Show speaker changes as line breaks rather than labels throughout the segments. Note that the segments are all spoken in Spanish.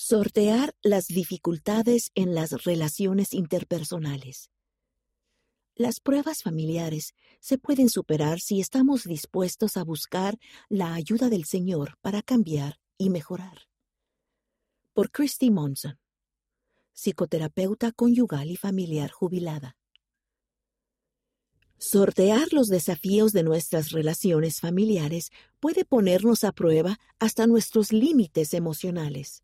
Sortear las dificultades en las relaciones interpersonales. Las pruebas familiares se pueden superar si estamos dispuestos a buscar la ayuda del Señor para cambiar y mejorar. Por Christy Monson, psicoterapeuta conyugal y familiar jubilada. Sortear los desafíos de nuestras relaciones familiares puede ponernos a prueba hasta nuestros límites emocionales.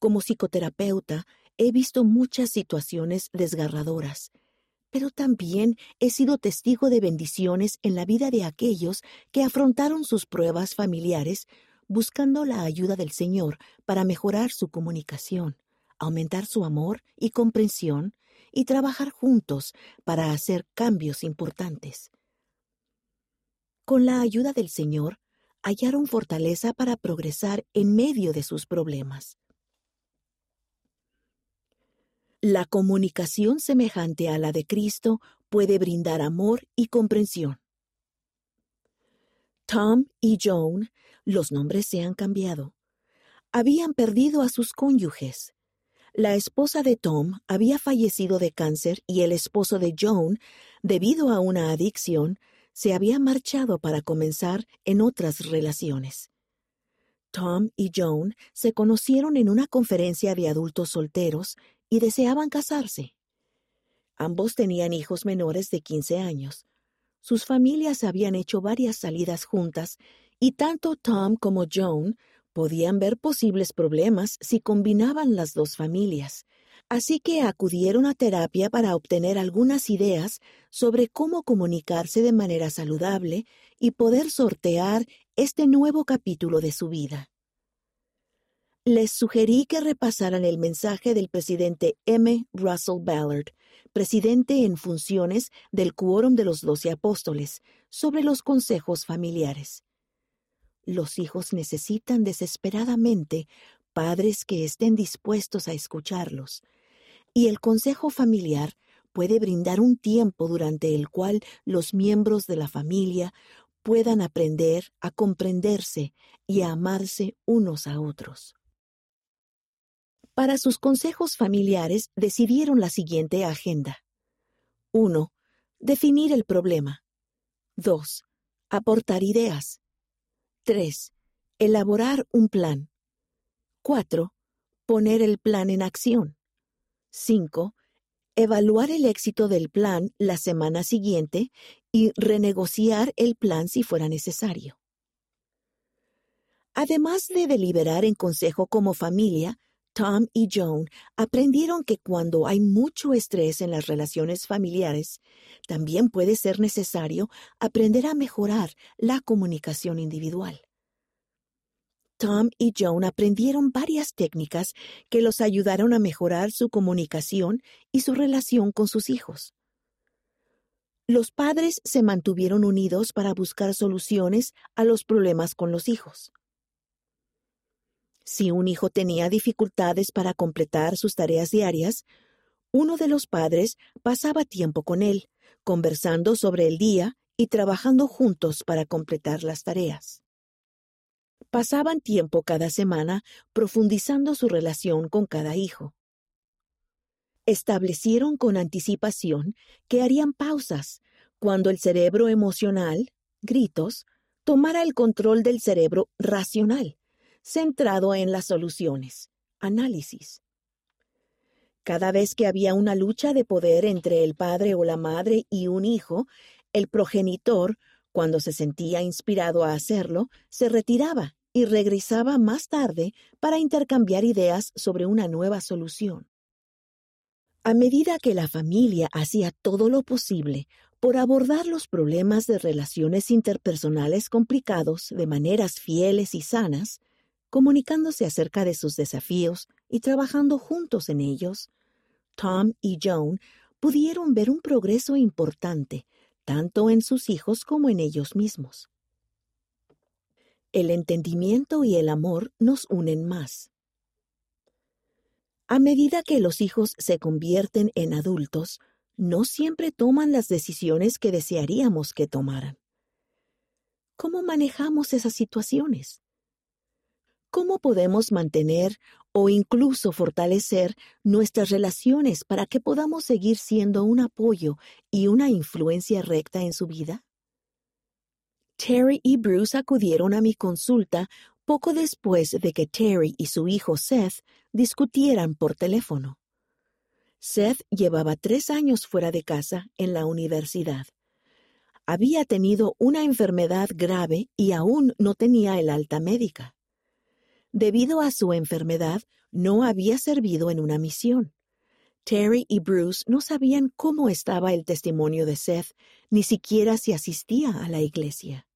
Como psicoterapeuta, he visto muchas situaciones desgarradoras, pero también he sido testigo de bendiciones en la vida de aquellos que afrontaron sus pruebas familiares buscando la ayuda del Señor para mejorar su comunicación, aumentar su amor y comprensión y trabajar juntos para hacer cambios importantes. Con la ayuda del Señor, hallaron fortaleza para progresar en medio de sus problemas. La comunicación semejante a la de Cristo puede brindar amor y comprensión. Tom y Joan, los nombres se han cambiado, habían perdido a sus cónyuges. La esposa de Tom había fallecido de cáncer y el esposo de Joan, debido a una adicción, se había marchado para comenzar en otras relaciones. Tom y Joan se conocieron en una conferencia de adultos solteros y deseaban casarse. Ambos tenían hijos menores de 15 años. Sus familias habían hecho varias salidas juntas y tanto Tom como Joan podían ver posibles problemas si combinaban las dos familias. Así que acudieron a terapia para obtener algunas ideas sobre cómo comunicarse de manera saludable y poder sortear este nuevo capítulo de su vida les sugerí que repasaran el mensaje del presidente M. Russell Ballard, presidente en funciones del Quórum de los Doce Apóstoles, sobre los consejos familiares. Los hijos necesitan desesperadamente padres que estén dispuestos a escucharlos, y el consejo familiar puede brindar un tiempo durante el cual los miembros de la familia puedan aprender a comprenderse y a amarse unos a otros. Para sus consejos familiares decidieron la siguiente agenda. 1. Definir el problema. 2. Aportar ideas. 3. Elaborar un plan. 4. Poner el plan en acción. 5. Evaluar el éxito del plan la semana siguiente y renegociar el plan si fuera necesario. Además de deliberar en consejo como familia, Tom y Joan aprendieron que cuando hay mucho estrés en las relaciones familiares, también puede ser necesario aprender a mejorar la comunicación individual. Tom y Joan aprendieron varias técnicas que los ayudaron a mejorar su comunicación y su relación con sus hijos. Los padres se mantuvieron unidos para buscar soluciones a los problemas con los hijos. Si un hijo tenía dificultades para completar sus tareas diarias, uno de los padres pasaba tiempo con él, conversando sobre el día y trabajando juntos para completar las tareas. Pasaban tiempo cada semana profundizando su relación con cada hijo. Establecieron con anticipación que harían pausas cuando el cerebro emocional, gritos, tomara el control del cerebro racional centrado en las soluciones, análisis. Cada vez que había una lucha de poder entre el padre o la madre y un hijo, el progenitor, cuando se sentía inspirado a hacerlo, se retiraba y regresaba más tarde para intercambiar ideas sobre una nueva solución. A medida que la familia hacía todo lo posible por abordar los problemas de relaciones interpersonales complicados de maneras fieles y sanas, comunicándose acerca de sus desafíos y trabajando juntos en ellos, Tom y Joan pudieron ver un progreso importante, tanto en sus hijos como en ellos mismos. El entendimiento y el amor nos unen más. A medida que los hijos se convierten en adultos, no siempre toman las decisiones que desearíamos que tomaran. ¿Cómo manejamos esas situaciones? ¿Cómo podemos mantener o incluso fortalecer nuestras relaciones para que podamos seguir siendo un apoyo y una influencia recta en su vida? Terry y Bruce acudieron a mi consulta poco después de que Terry y su hijo Seth discutieran por teléfono. Seth llevaba tres años fuera de casa en la universidad. Había tenido una enfermedad grave y aún no tenía el alta médica. Debido a su enfermedad, no había servido en una misión. Terry y Bruce no sabían cómo estaba el testimonio de Seth, ni siquiera si asistía a la iglesia.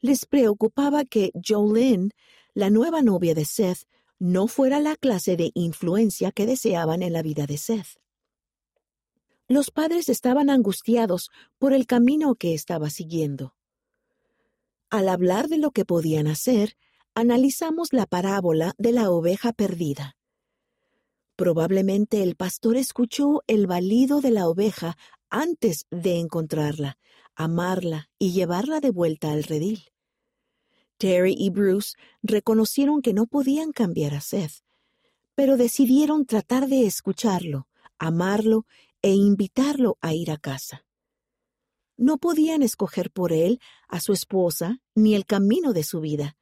Les preocupaba que Jolene, la nueva novia de Seth, no fuera la clase de influencia que deseaban en la vida de Seth. Los padres estaban angustiados por el camino que estaba siguiendo. Al hablar de lo que podían hacer, analizamos la parábola de la oveja perdida. Probablemente el pastor escuchó el balido de la oveja antes de encontrarla, amarla y llevarla de vuelta al redil. Terry y Bruce reconocieron que no podían cambiar a Seth, pero decidieron tratar de escucharlo, amarlo e invitarlo a ir a casa. No podían escoger por él a su esposa ni el camino de su vida,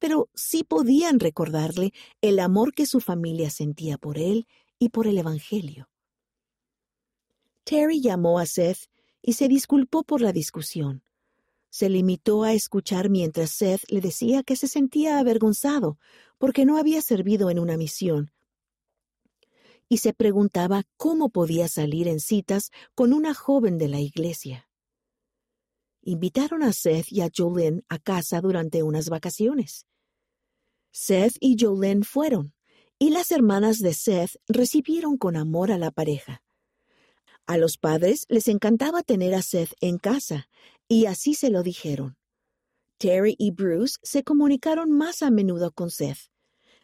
pero sí podían recordarle el amor que su familia sentía por él y por el Evangelio. Terry llamó a Seth y se disculpó por la discusión. Se limitó a escuchar mientras Seth le decía que se sentía avergonzado porque no había servido en una misión, y se preguntaba cómo podía salir en citas con una joven de la iglesia. Invitaron a Seth y a Jolene a casa durante unas vacaciones. Seth y Jolene fueron, y las hermanas de Seth recibieron con amor a la pareja. A los padres les encantaba tener a Seth en casa, y así se lo dijeron. Terry y Bruce se comunicaron más a menudo con Seth.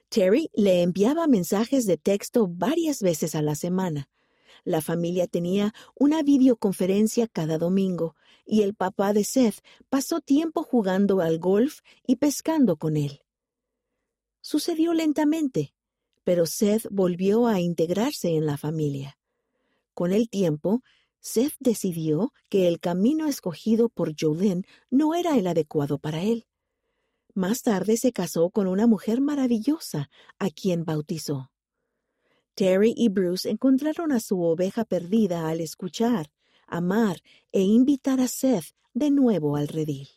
Terry le enviaba mensajes de texto varias veces a la semana. La familia tenía una videoconferencia cada domingo, y el papá de Seth pasó tiempo jugando al golf y pescando con él. Sucedió lentamente, pero Seth volvió a integrarse en la familia. Con el tiempo, Seth decidió que el camino escogido por Jolene no era el adecuado para él. Más tarde se casó con una mujer maravillosa, a quien bautizó. Terry y Bruce encontraron a su oveja perdida al escuchar, amar e invitar a Seth de nuevo al redil.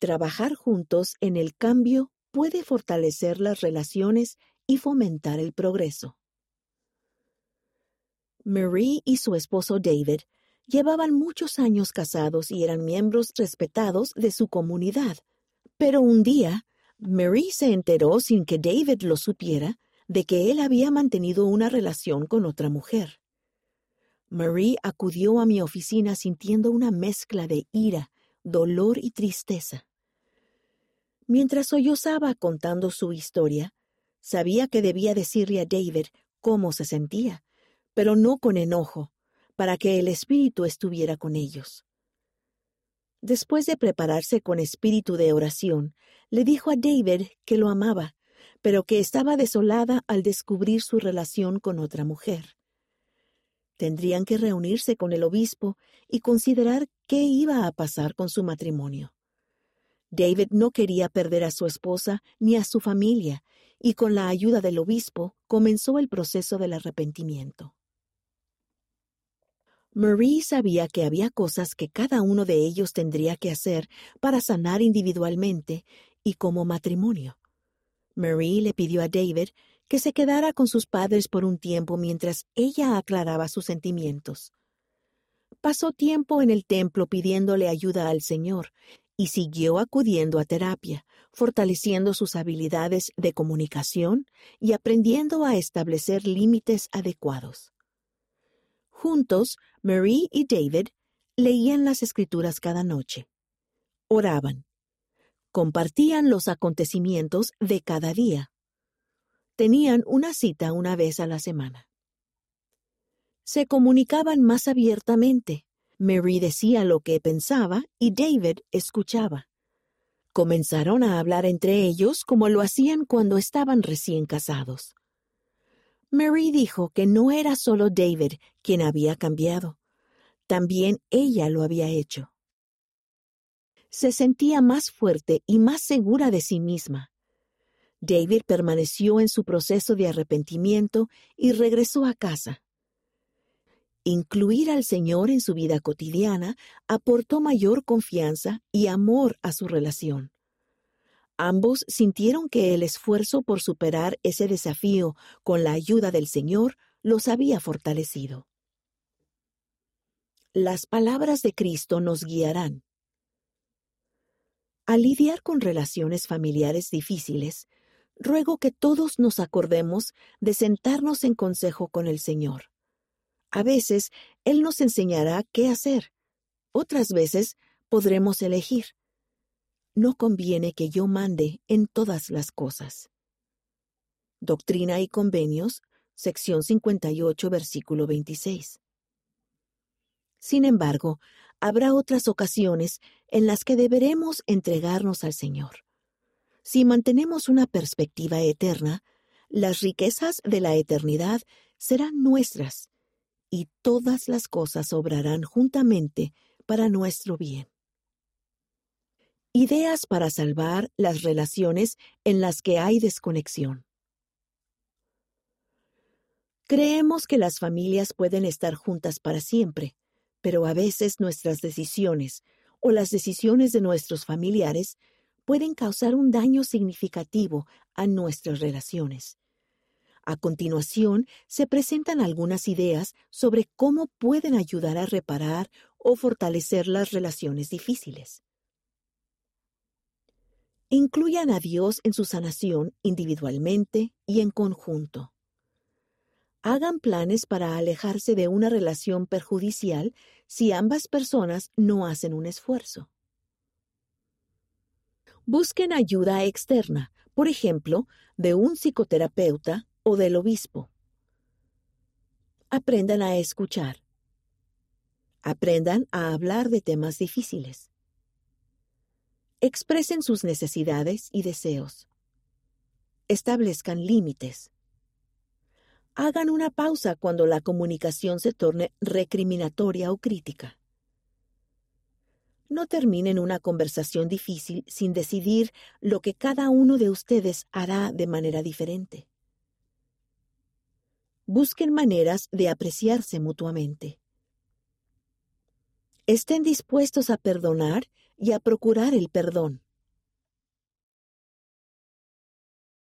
Trabajar juntos en el cambio puede fortalecer las relaciones y fomentar el progreso. Marie y su esposo David llevaban muchos años casados y eran miembros respetados de su comunidad. Pero un día, Marie se enteró sin que David lo supiera de que él había mantenido una relación con otra mujer. Marie acudió a mi oficina sintiendo una mezcla de ira, dolor y tristeza. Mientras sollozaba contando su historia, sabía que debía decirle a David cómo se sentía, pero no con enojo, para que el espíritu estuviera con ellos. Después de prepararse con espíritu de oración, le dijo a David que lo amaba, pero que estaba desolada al descubrir su relación con otra mujer. Tendrían que reunirse con el obispo y considerar qué iba a pasar con su matrimonio. David no quería perder a su esposa ni a su familia, y con la ayuda del obispo comenzó el proceso del arrepentimiento. Marie sabía que había cosas que cada uno de ellos tendría que hacer para sanar individualmente y como matrimonio. Marie le pidió a David que se quedara con sus padres por un tiempo mientras ella aclaraba sus sentimientos. Pasó tiempo en el templo pidiéndole ayuda al Señor y siguió acudiendo a terapia, fortaleciendo sus habilidades de comunicación y aprendiendo a establecer límites adecuados. Juntos, Marie y David leían las escrituras cada noche. Oraban. Compartían los acontecimientos de cada día. Tenían una cita una vez a la semana. Se comunicaban más abiertamente Mary decía lo que pensaba y David escuchaba. Comenzaron a hablar entre ellos como lo hacían cuando estaban recién casados. Mary dijo que no era solo David quien había cambiado, también ella lo había hecho. Se sentía más fuerte y más segura de sí misma. David permaneció en su proceso de arrepentimiento y regresó a casa. Incluir al Señor en su vida cotidiana aportó mayor confianza y amor a su relación. Ambos sintieron que el esfuerzo por superar ese desafío con la ayuda del Señor los había fortalecido. Las palabras de Cristo nos guiarán. Al lidiar con relaciones familiares difíciles, ruego que todos nos acordemos de sentarnos en consejo con el Señor. A veces Él nos enseñará qué hacer, otras veces podremos elegir no conviene que yo mande en todas las cosas. Doctrina y Convenios, sección 58, versículo 26. Sin embargo, habrá otras ocasiones en las que deberemos entregarnos al Señor. Si mantenemos una perspectiva eterna, las riquezas de la eternidad serán nuestras y todas las cosas obrarán juntamente para nuestro bien. Ideas para salvar las relaciones en las que hay desconexión. Creemos que las familias pueden estar juntas para siempre, pero a veces nuestras decisiones o las decisiones de nuestros familiares pueden causar un daño significativo a nuestras relaciones. A continuación, se presentan algunas ideas sobre cómo pueden ayudar a reparar o fortalecer las relaciones difíciles. Incluyan a Dios en su sanación individualmente y en conjunto. Hagan planes para alejarse de una relación perjudicial si ambas personas no hacen un esfuerzo. Busquen ayuda externa, por ejemplo, de un psicoterapeuta o del obispo. Aprendan a escuchar. Aprendan a hablar de temas difíciles. Expresen sus necesidades y deseos. Establezcan límites. Hagan una pausa cuando la comunicación se torne recriminatoria o crítica. No terminen una conversación difícil sin decidir lo que cada uno de ustedes hará de manera diferente. Busquen maneras de apreciarse mutuamente. Estén dispuestos a perdonar y a procurar el perdón.